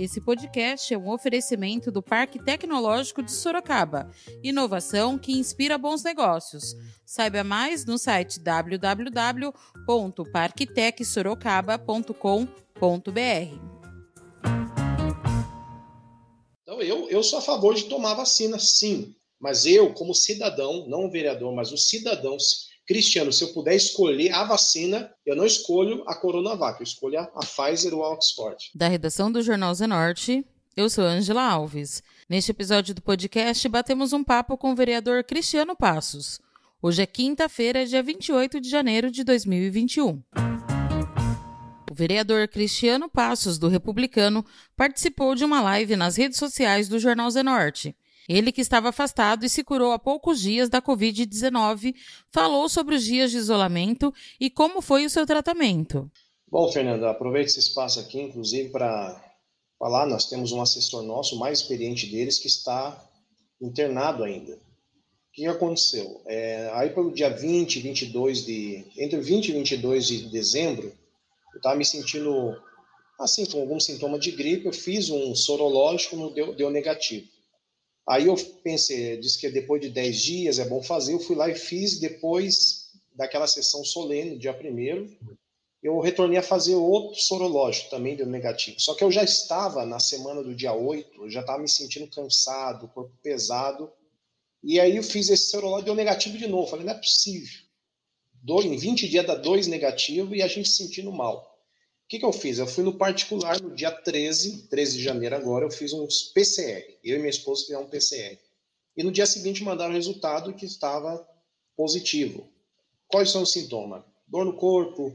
Esse podcast é um oferecimento do Parque Tecnológico de Sorocaba. Inovação que inspira bons negócios. Saiba mais no site www.parktecsorocaba.com.br. Então, eu, eu sou a favor de tomar vacina, sim. Mas eu, como cidadão, não o vereador, mas o cidadão, Cristiano, se eu puder escolher a vacina, eu não escolho a Coronavac, eu escolho a, Pfizer ou a Oxford. Da redação do Jornal Zenorte, eu sou Angela Alves. Neste episódio do podcast, batemos um papo com o vereador Cristiano Passos. Hoje é quinta-feira, dia 28 de janeiro de 2021. O vereador Cristiano Passos, do Republicano, participou de uma live nas redes sociais do Jornal Zenorte. Ele, que estava afastado e se curou há poucos dias da Covid-19, falou sobre os dias de isolamento e como foi o seu tratamento. Bom, Fernando, aproveito esse espaço aqui, inclusive, para falar. Nós temos um assessor nosso, mais experiente deles, que está internado ainda. O que aconteceu? É, aí, pelo dia 20, 22 de. Entre 20 e 22 de dezembro, eu estava me sentindo assim, com algum sintoma de gripe. Eu fiz um sorológico, não deu, deu negativo. Aí eu pensei, disse que depois de 10 dias é bom fazer, eu fui lá e fiz depois daquela sessão solene, dia 1 eu retornei a fazer outro sorológico, também deu negativo. Só que eu já estava na semana do dia 8, eu já estava me sentindo cansado, corpo pesado, e aí eu fiz esse sorológico, deu negativo de novo. Falei, não é possível. Dois, em 20 dias dá dois negativos e a gente se sentindo mal que, que eu fiz? Eu fui no particular no dia 13, 13 de janeiro agora, eu fiz um PCR. Eu e minha esposa fizemos um PCR. E no dia seguinte mandaram o resultado que estava positivo. Quais são os sintomas? Dor no corpo,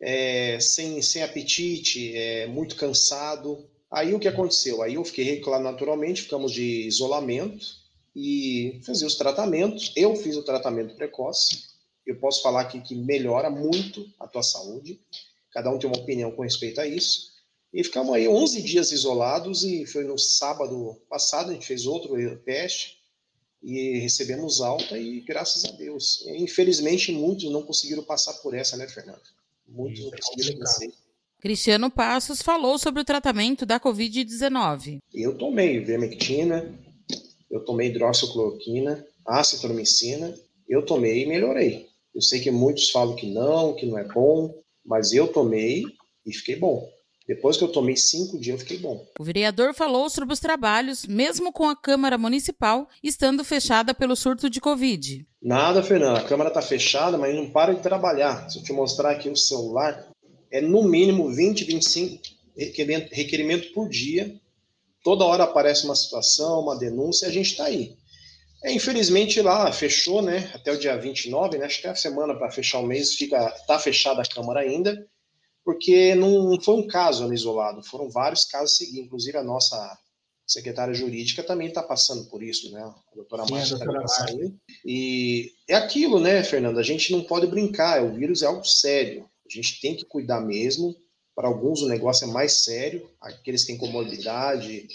é, sem, sem apetite, é, muito cansado. Aí o que aconteceu? Aí eu fiquei, claro, naturalmente, ficamos de isolamento e fazer os tratamentos. Eu fiz o tratamento precoce. Eu posso falar aqui que melhora muito a tua saúde cada um tem uma opinião com respeito a isso. E ficamos aí 11 dias isolados e foi no sábado passado a gente fez outro teste e recebemos alta e graças a Deus. Infelizmente muitos não conseguiram passar por essa, né, Fernando? Muitos não conseguiram vencer. Cristiano Passos falou sobre o tratamento da Covid-19. Eu tomei vermectina, eu tomei hidroxicloroquina, acitromicina, eu tomei e melhorei. Eu sei que muitos falam que não, que não é bom, mas eu tomei e fiquei bom. Depois que eu tomei cinco dias, eu fiquei bom. O vereador falou sobre os trabalhos, mesmo com a Câmara Municipal estando fechada pelo surto de Covid. Nada, Fernando. A Câmara está fechada, mas não para de trabalhar. Se eu te mostrar aqui o celular, é no mínimo 20, 25 requerimento, requerimento por dia. Toda hora aparece uma situação, uma denúncia, e a gente está aí. É, infelizmente lá fechou, né? Até o dia 29, né? Acho que é a semana para fechar o mês, fica tá fechada a Câmara ainda, porque não foi um caso isolado, foram vários casos seguidos, inclusive a nossa secretária jurídica também está passando por isso, né? A doutora Márcia está passando. E é aquilo, né, Fernando? A gente não pode brincar, o vírus é algo sério. A gente tem que cuidar mesmo. Para alguns o negócio é mais sério, aqueles que têm comorbidade,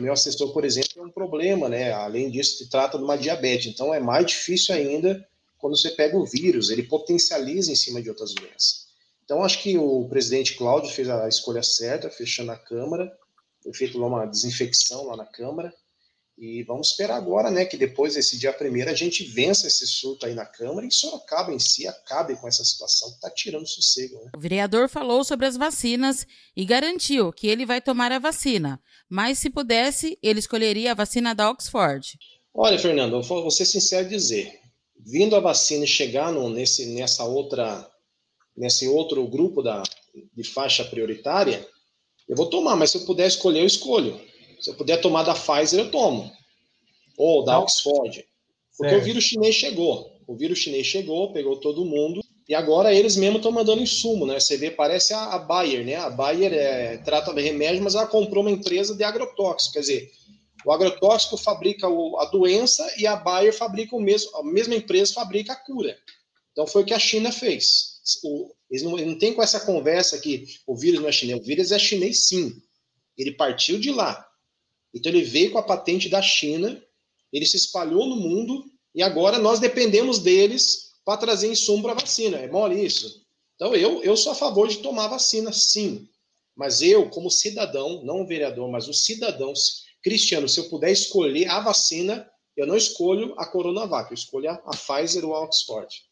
meu assessor, por exemplo, é um problema, né? Além disso, se trata de uma diabetes. Então, é mais difícil ainda quando você pega o vírus, ele potencializa em cima de outras doenças. Então, acho que o presidente Cláudio fez a escolha certa, fechando a Câmara, foi feita uma desinfecção lá na Câmara, e vamos esperar agora, né, que depois desse dia primeiro a gente vença esse surto aí na Câmara e Sorocaba em si acabe com essa situação que está tirando sossego. Né? O vereador falou sobre as vacinas e garantiu que ele vai tomar a vacina, mas se pudesse, ele escolheria a vacina da Oxford. Olha, Fernando, eu vou ser sincero dizer, vindo a vacina e chegar no, nesse, nessa outra, nesse outro grupo da, de faixa prioritária, eu vou tomar, mas se eu puder escolher, eu escolho. Se eu puder tomar da Pfizer, eu tomo. Ou da Não. Oxford. Porque certo. o vírus chinês chegou. O vírus chinês chegou, pegou todo mundo. E agora eles mesmo estão mandando insumo, né? Você vê, parece a, a Bayer, né? A Bayer é, trata de remédio, mas ela comprou uma empresa de agrotóxico. Quer dizer, o agrotóxico fabrica o, a doença e a Bayer fabrica o mesmo, a mesma empresa fabrica a cura. Então foi o que a China fez. O, eles não, não tem com essa conversa que o vírus não é chinês. O vírus é chinês sim. Ele partiu de lá. Então ele veio com a patente da China, ele se espalhou no mundo e agora nós dependemos deles para trazer insumo para a vacina. É mole isso. Então eu, eu sou a favor de tomar vacina, sim. Mas eu, como cidadão, não o vereador, mas o cidadão, Cristiano, se eu puder escolher a vacina, eu não escolho a Coronavac, eu escolho a Pfizer ou a Oxford.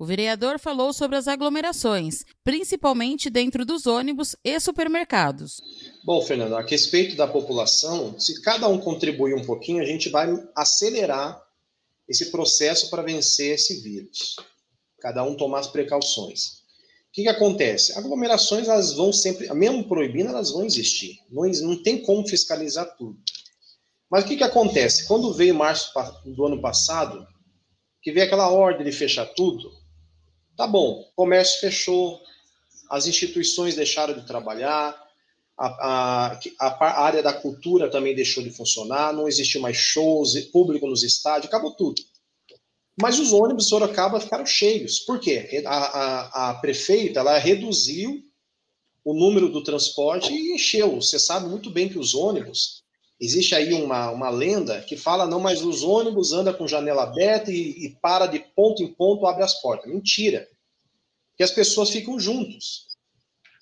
O vereador falou sobre as aglomerações, principalmente dentro dos ônibus e supermercados. Bom, Fernando, a respeito da população, se cada um contribuir um pouquinho, a gente vai acelerar esse processo para vencer esse vírus. Cada um tomar as precauções. O que, que acontece? Aglomerações, elas vão sempre, mesmo proibindo, elas vão existir. Não, não tem como fiscalizar tudo. Mas o que, que acontece? Quando veio março do ano passado, que veio aquela ordem de fechar tudo, tá bom, o comércio fechou, as instituições deixaram de trabalhar, a, a, a, área da cultura também deixou de funcionar, não existe mais shows, público nos estádios, acabou tudo. Mas os ônibus de Sorocaba ficaram cheios. Por quê? A, a, a prefeita ela reduziu o número do transporte e encheu. Você sabe muito bem que os ônibus, existe aí uma, uma lenda que fala, não, mas os ônibus andam com janela aberta e, e para de ponto em ponto, abre as portas. Mentira. Que as pessoas ficam juntos.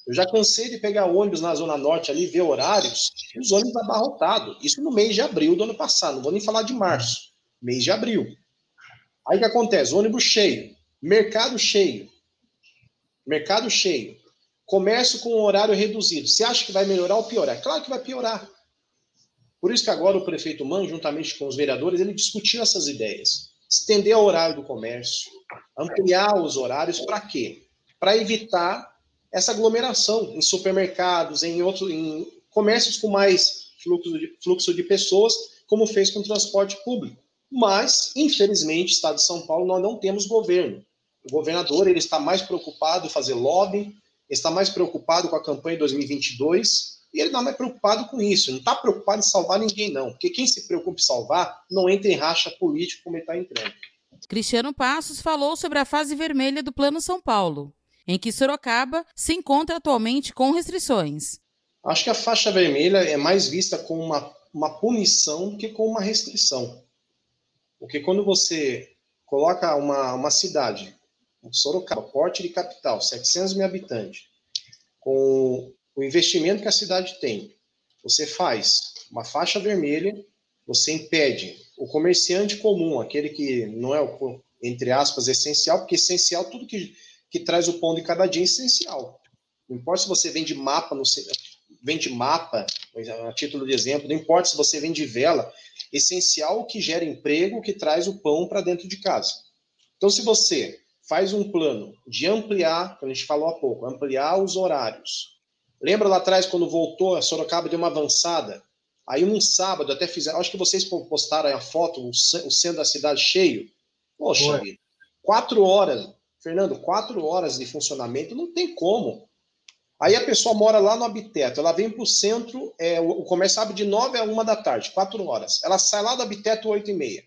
Eu já cansei de pegar ônibus na Zona Norte ali, ver horários, e os ônibus abarrotados. Isso no mês de abril do ano passado, não vou nem falar de março, mês de abril. Aí o que acontece? Ônibus cheio, mercado cheio, mercado cheio, comércio com horário reduzido. Você acha que vai melhorar ou piorar? Claro que vai piorar. Por isso que agora o prefeito Man, juntamente com os vereadores, ele discutiu essas ideias. Estender o horário do comércio, ampliar os horários, para quê? Para evitar essa aglomeração em supermercados, em outros, em comércios com mais fluxo de, fluxo de pessoas, como fez com o transporte público. Mas, infelizmente, Estado de São Paulo, nós não temos governo. O governador ele está mais preocupado em fazer lobby, está mais preocupado com a campanha de 2022, e ele não é preocupado com isso, não está preocupado em salvar ninguém, não. Porque quem se preocupa em salvar não entra em racha político como ele está entrando. Cristiano Passos falou sobre a fase vermelha do Plano São Paulo em que Sorocaba se encontra atualmente com restrições. Acho que a faixa vermelha é mais vista como uma, uma punição que como uma restrição. Porque quando você coloca uma, uma cidade, Sorocaba, porte de capital, 700 mil habitantes, com o investimento que a cidade tem, você faz uma faixa vermelha, você impede o comerciante comum, aquele que não é o, entre aspas, essencial, porque essencial tudo que que traz o pão de cada dia essencial. Não importa se você vende mapa, no, vende mapa, a título de exemplo, não importa se você vende vela, essencial que gera emprego, que traz o pão para dentro de casa. Então, se você faz um plano de ampliar, como a gente falou há pouco, ampliar os horários. Lembra lá atrás, quando voltou, a Sorocaba deu uma avançada? Aí, num sábado, até fizeram, acho que vocês postaram a foto, o centro da cidade cheio. Poxa, quatro horas, Fernando, quatro horas de funcionamento não tem como. Aí a pessoa mora lá no Habiteto, ela vem para o centro, é, o comércio abre de nove a uma da tarde, quatro horas. Ela sai lá do Habiteto oito e meia.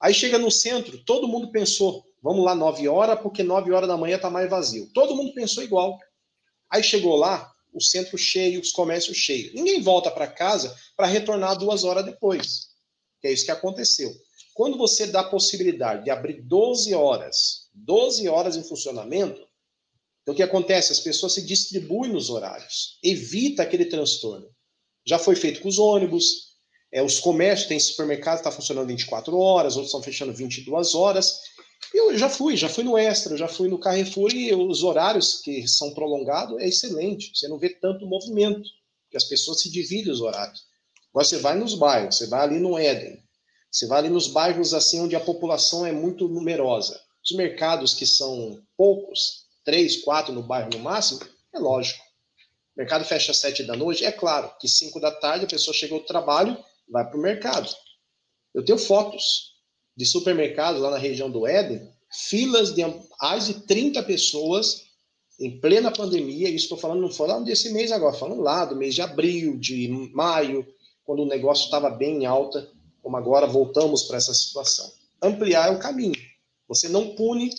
Aí chega no centro, todo mundo pensou, vamos lá nove horas, porque nove horas da manhã está mais vazio. Todo mundo pensou igual. Aí chegou lá, o centro cheio, os comércios cheios. Ninguém volta para casa para retornar duas horas depois. Que é isso que aconteceu. Quando você dá a possibilidade de abrir 12 horas 12 horas em funcionamento, então o que acontece? As pessoas se distribuem nos horários, evita aquele transtorno. Já foi feito com os ônibus, é, os comércios, tem supermercado que está funcionando 24 horas, outros estão fechando 22 horas. Eu já fui, já fui no Extra, já fui no Carrefour e os horários que são prolongados é excelente. Você não vê tanto movimento, que as pessoas se dividem os horários. Agora você vai nos bairros, você vai ali no Éden, você vai ali nos bairros assim onde a população é muito numerosa. Os mercados que são poucos, três, quatro no bairro no máximo, é lógico. O mercado fecha às sete da noite, é claro que cinco da tarde a pessoa chegou do trabalho, vai para o mercado. Eu tenho fotos de supermercados lá na região do Éden, filas de mais de 30 pessoas em plena pandemia, isso estou falando, não falando desse mês agora, falando lá do mês de abril, de maio, quando o negócio estava bem em alta, como agora voltamos para essa situação. Ampliar é o caminho. Você não pune,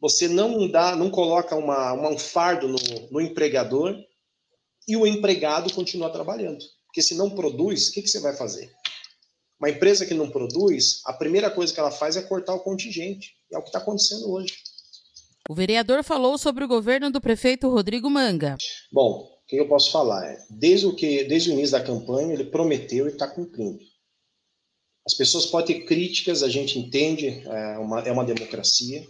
você não dá, não coloca uma, uma um fardo no, no empregador e o empregado continua trabalhando. Porque se não produz, o que, que você vai fazer? Uma empresa que não produz, a primeira coisa que ela faz é cortar o contingente. É o que está acontecendo hoje. O vereador falou sobre o governo do prefeito Rodrigo Manga. Bom, que eu posso falar? É, desde, o que, desde o início da campanha, ele prometeu e está cumprindo. As pessoas podem ter críticas, a gente entende, é uma, é uma democracia.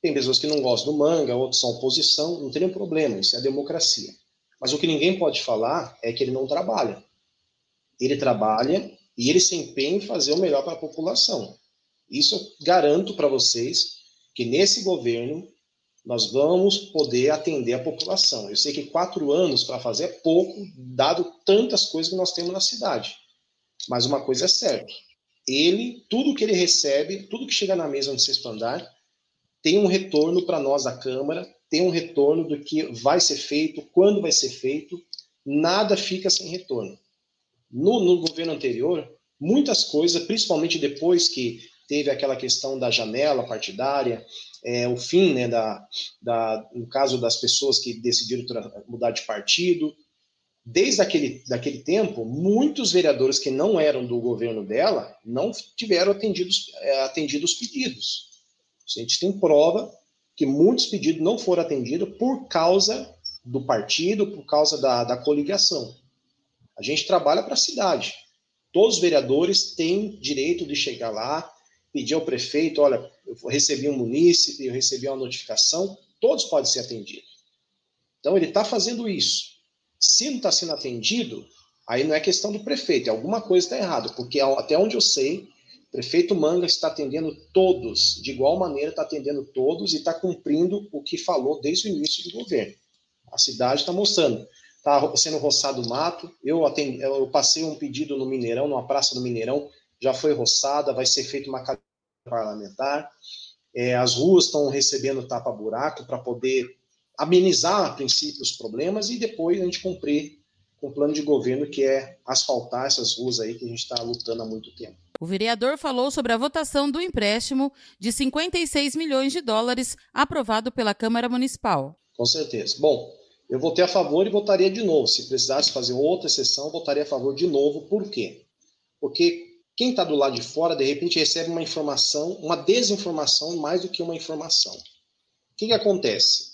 Tem pessoas que não gostam do manga, outros são oposição, não tem nenhum problema, isso é a democracia. Mas o que ninguém pode falar é que ele não trabalha. Ele trabalha e ele se empenha em fazer o melhor para a população. Isso eu garanto para vocês que nesse governo nós vamos poder atender a população. Eu sei que quatro anos para fazer é pouco, dado tantas coisas que nós temos na cidade. Mas uma coisa é certa: ele, tudo que ele recebe, tudo que chega na mesa no sexto andar, tem um retorno para nós da Câmara, tem um retorno do que vai ser feito, quando vai ser feito, nada fica sem retorno. No, no governo anterior, muitas coisas, principalmente depois que teve aquela questão da janela partidária, é, o fim, né, da, da, no caso das pessoas que decidiram mudar de partido. Desde aquele daquele tempo, muitos vereadores que não eram do governo dela não tiveram atendidos, é, atendido os pedidos. A gente tem prova que muitos pedidos não foram atendidos por causa do partido, por causa da, da coligação. A gente trabalha para a cidade. Todos os vereadores têm direito de chegar lá, pedir ao prefeito, olha, eu recebi um munícipe, eu recebi uma notificação, todos podem ser atendidos. Então ele está fazendo isso. Se não está sendo atendido, aí não é questão do prefeito, é alguma coisa está errada, porque até onde eu sei, o prefeito Manga está atendendo todos, de igual maneira está atendendo todos e está cumprindo o que falou desde o início do governo. A cidade está mostrando. Está sendo roçado mato. Eu, atendi, eu passei um pedido no Mineirão, numa praça do Mineirão, já foi roçada, vai ser feita uma cadeia parlamentar. É, as ruas estão recebendo tapa-buraco para poder amenizar, a princípio, os problemas e depois a gente cumprir com o plano de governo que é asfaltar essas ruas aí que a gente está lutando há muito tempo. O vereador falou sobre a votação do empréstimo de 56 milhões de dólares aprovado pela Câmara Municipal. Com certeza. Bom, eu votei a favor e votaria de novo. Se precisasse fazer outra sessão, votaria a favor de novo. Por quê? Porque quem está do lado de fora, de repente, recebe uma informação, uma desinformação mais do que uma informação. O que, que acontece?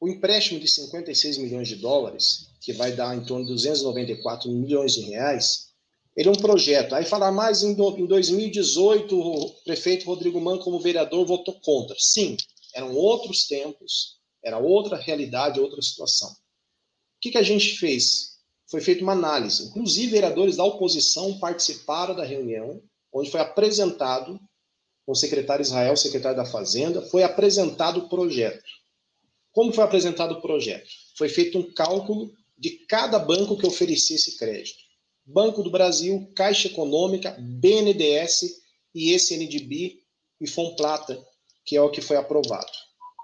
O empréstimo de 56 milhões de dólares, que vai dar em torno de 294 milhões de reais, ele é um projeto. Aí falar mais em, em 2018, o prefeito Rodrigo Man, como vereador, votou contra. Sim, eram outros tempos, era outra realidade, outra situação. O que, que a gente fez? foi feita uma análise. Inclusive, vereadores da oposição participaram da reunião, onde foi apresentado, com o secretário Israel, secretário da Fazenda, foi apresentado o projeto. Como foi apresentado o projeto? Foi feito um cálculo de cada banco que oferecia esse crédito. Banco do Brasil, Caixa Econômica, BNDES e SNDB e Fomplata, que é o que foi aprovado.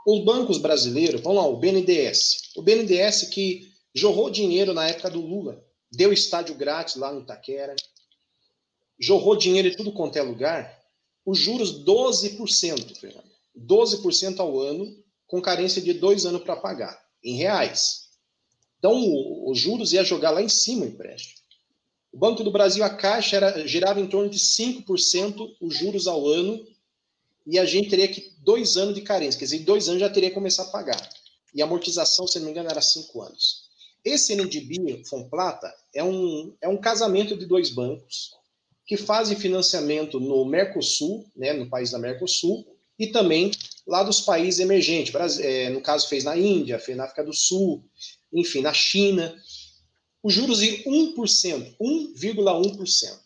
Os bancos brasileiros, vamos lá, o BNDES. O BNDES que Jorrou dinheiro na época do Lula. Deu estádio grátis lá no Itaquera. Jorrou dinheiro em tudo quanto é lugar. Os juros 12%, Fernando. 12% ao ano, com carência de dois anos para pagar, em reais. Então, os juros ia jogar lá em cima o empréstimo. O Banco do Brasil, a Caixa, era, girava em torno de 5% os juros ao ano, e a gente teria que dois anos de carência, quer dizer, dois anos já teria que começar a pagar. E a amortização, se não me engano, era cinco anos. Esse NDB Fomplata é um, é um casamento de dois bancos que fazem financiamento no Mercosul, né, no país da Mercosul, e também lá dos países emergentes. É, no caso, fez na Índia, fez na África do Sul, enfim, na China. Os juros de 1%, 1,1%.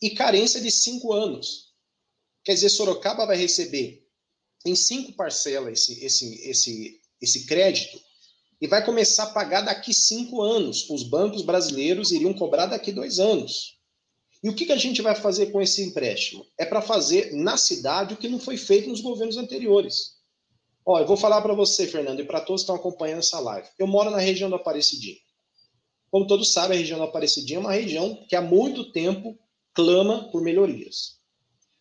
E carência de 5 anos. Quer dizer, Sorocaba vai receber em cinco parcelas esse, esse, esse, esse crédito e vai começar a pagar daqui cinco anos. Os bancos brasileiros iriam cobrar daqui dois anos. E o que, que a gente vai fazer com esse empréstimo? É para fazer na cidade o que não foi feito nos governos anteriores. Ó, eu vou falar para você, Fernando, e para todos que estão acompanhando essa live. Eu moro na região do Aparecidinho. Como todos sabem, a região do Aparecidinho é uma região que há muito tempo clama por melhorias.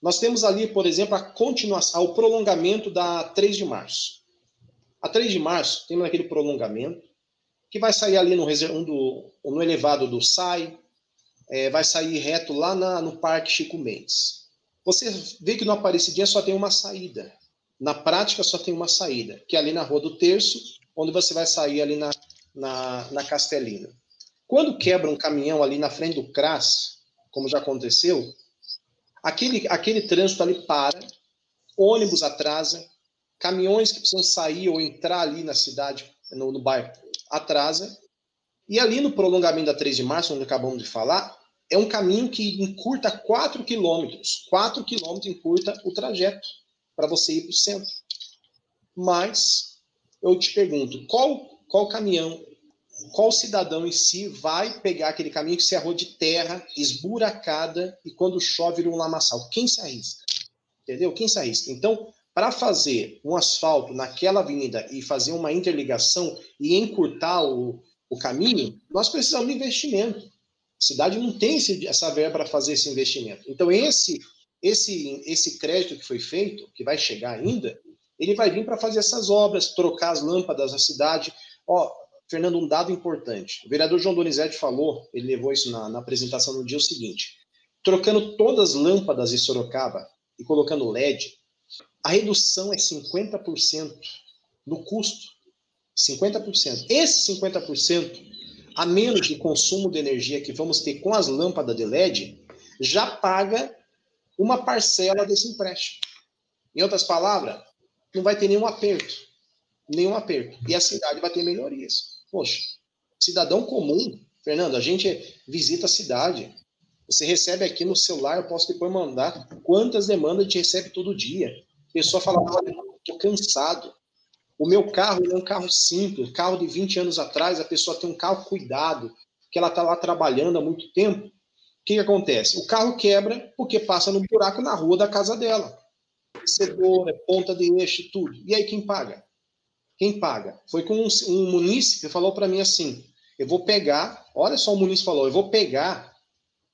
Nós temos ali, por exemplo, a continuação, o prolongamento da 3 de março. A 3 de março, temos aquele prolongamento, que vai sair ali no, do, no elevado do SAI, é, vai sair reto lá na, no Parque Chico Mendes. Você vê que no Aparecidinha só tem uma saída. Na prática, só tem uma saída, que é ali na Rua do Terço, onde você vai sair ali na, na, na Castelina. Quando quebra um caminhão ali na frente do CRAS, como já aconteceu, aquele, aquele trânsito ali para, ônibus atrasa, caminhões que precisam sair ou entrar ali na cidade, no, no bairro, atrasa. E ali no prolongamento da 3 de março, onde acabamos de falar, é um caminho que encurta 4 quilômetros. 4 quilômetros encurta o trajeto para você ir para o centro. Mas eu te pergunto, qual, qual caminhão, qual cidadão em si vai pegar aquele caminho que se rua de terra, esburacada, e quando chove um lamaçal? Quem se arrisca? Entendeu? Quem se arrisca? Então, para fazer um asfalto naquela avenida e fazer uma interligação e encurtar o, o caminho, nós precisamos de investimento. A cidade não tem esse, essa verba para fazer esse investimento. Então, esse, esse, esse crédito que foi feito, que vai chegar ainda, ele vai vir para fazer essas obras, trocar as lâmpadas da cidade. Ó, Fernando, um dado importante. O vereador João Donizete falou, ele levou isso na, na apresentação no dia, o seguinte: trocando todas as lâmpadas de Sorocaba e colocando LED, a redução é 50% no custo. 50%. Esse 50% a menos de consumo de energia que vamos ter com as lâmpadas de LED, já paga uma parcela desse empréstimo. Em outras palavras, não vai ter nenhum aperto. Nenhum aperto. E a cidade vai ter melhorias. Poxa, cidadão comum, Fernando, a gente visita a cidade. Você recebe aqui no celular, eu posso depois mandar quantas demandas a gente recebe todo dia. A pessoa fala, olha, estou cansado. O meu carro é um carro simples, carro de 20 anos atrás, a pessoa tem um carro cuidado, que ela está lá trabalhando há muito tempo. O que, que acontece? O carro quebra porque passa no buraco na rua da casa dela. Cedora, ponta de eixo, tudo. E aí quem paga? Quem paga? Foi com um, um munícipe falou para mim assim: eu vou pegar, olha só o munícipe falou, eu vou pegar,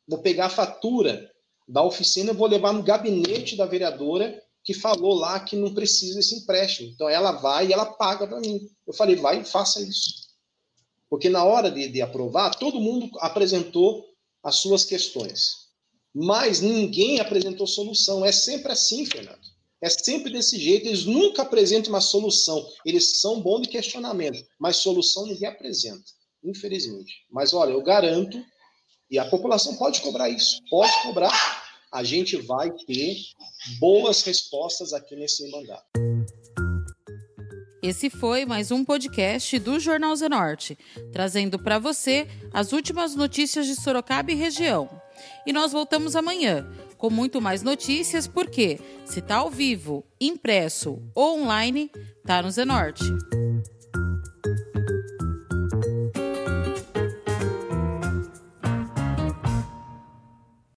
vou pegar a fatura da oficina, vou levar no gabinete da vereadora que falou lá que não precisa desse empréstimo. Então ela vai e ela paga para mim. Eu falei, vai e faça isso. Porque na hora de, de aprovar, todo mundo apresentou as suas questões. Mas ninguém apresentou solução. É sempre assim, Fernando. É sempre desse jeito. Eles nunca apresentam uma solução. Eles são bons de questionamento, mas solução ninguém apresenta, infelizmente. Mas olha, eu garanto, e a população pode cobrar isso, pode cobrar a gente vai ter boas respostas aqui nesse mandato. Esse foi mais um podcast do Jornal Zenorte, trazendo para você as últimas notícias de Sorocaba e região. E nós voltamos amanhã com muito mais notícias, porque se tá ao vivo, impresso ou online, tá no Zenorte.